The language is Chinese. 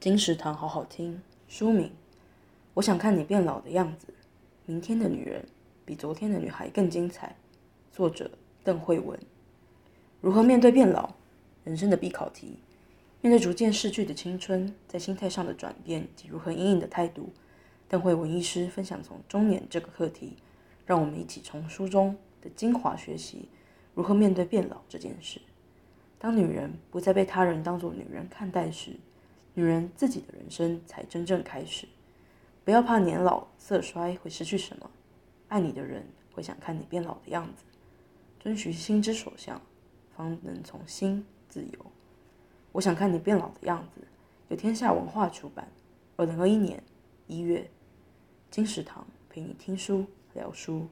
金石堂好好听。书名：我想看你变老的样子。明天的女人比昨天的女孩更精彩。作者：邓慧文。如何面对变老？人生的必考题。面对逐渐逝去的青春，在心态上的转变及如何因应的态度，邓慧文医师分享从中年这个课题，让我们一起从书中的精华学习如何面对变老这件事。当女人不再被他人当作女人看待时，女人自己的人生才真正开始。不要怕年老色衰会失去什么，爱你的人会想看你变老的样子。遵循心之所向，方能从心自由。我想看你变老的样子。由天下文化出版，二零二一年一月。金石堂陪你听书聊书。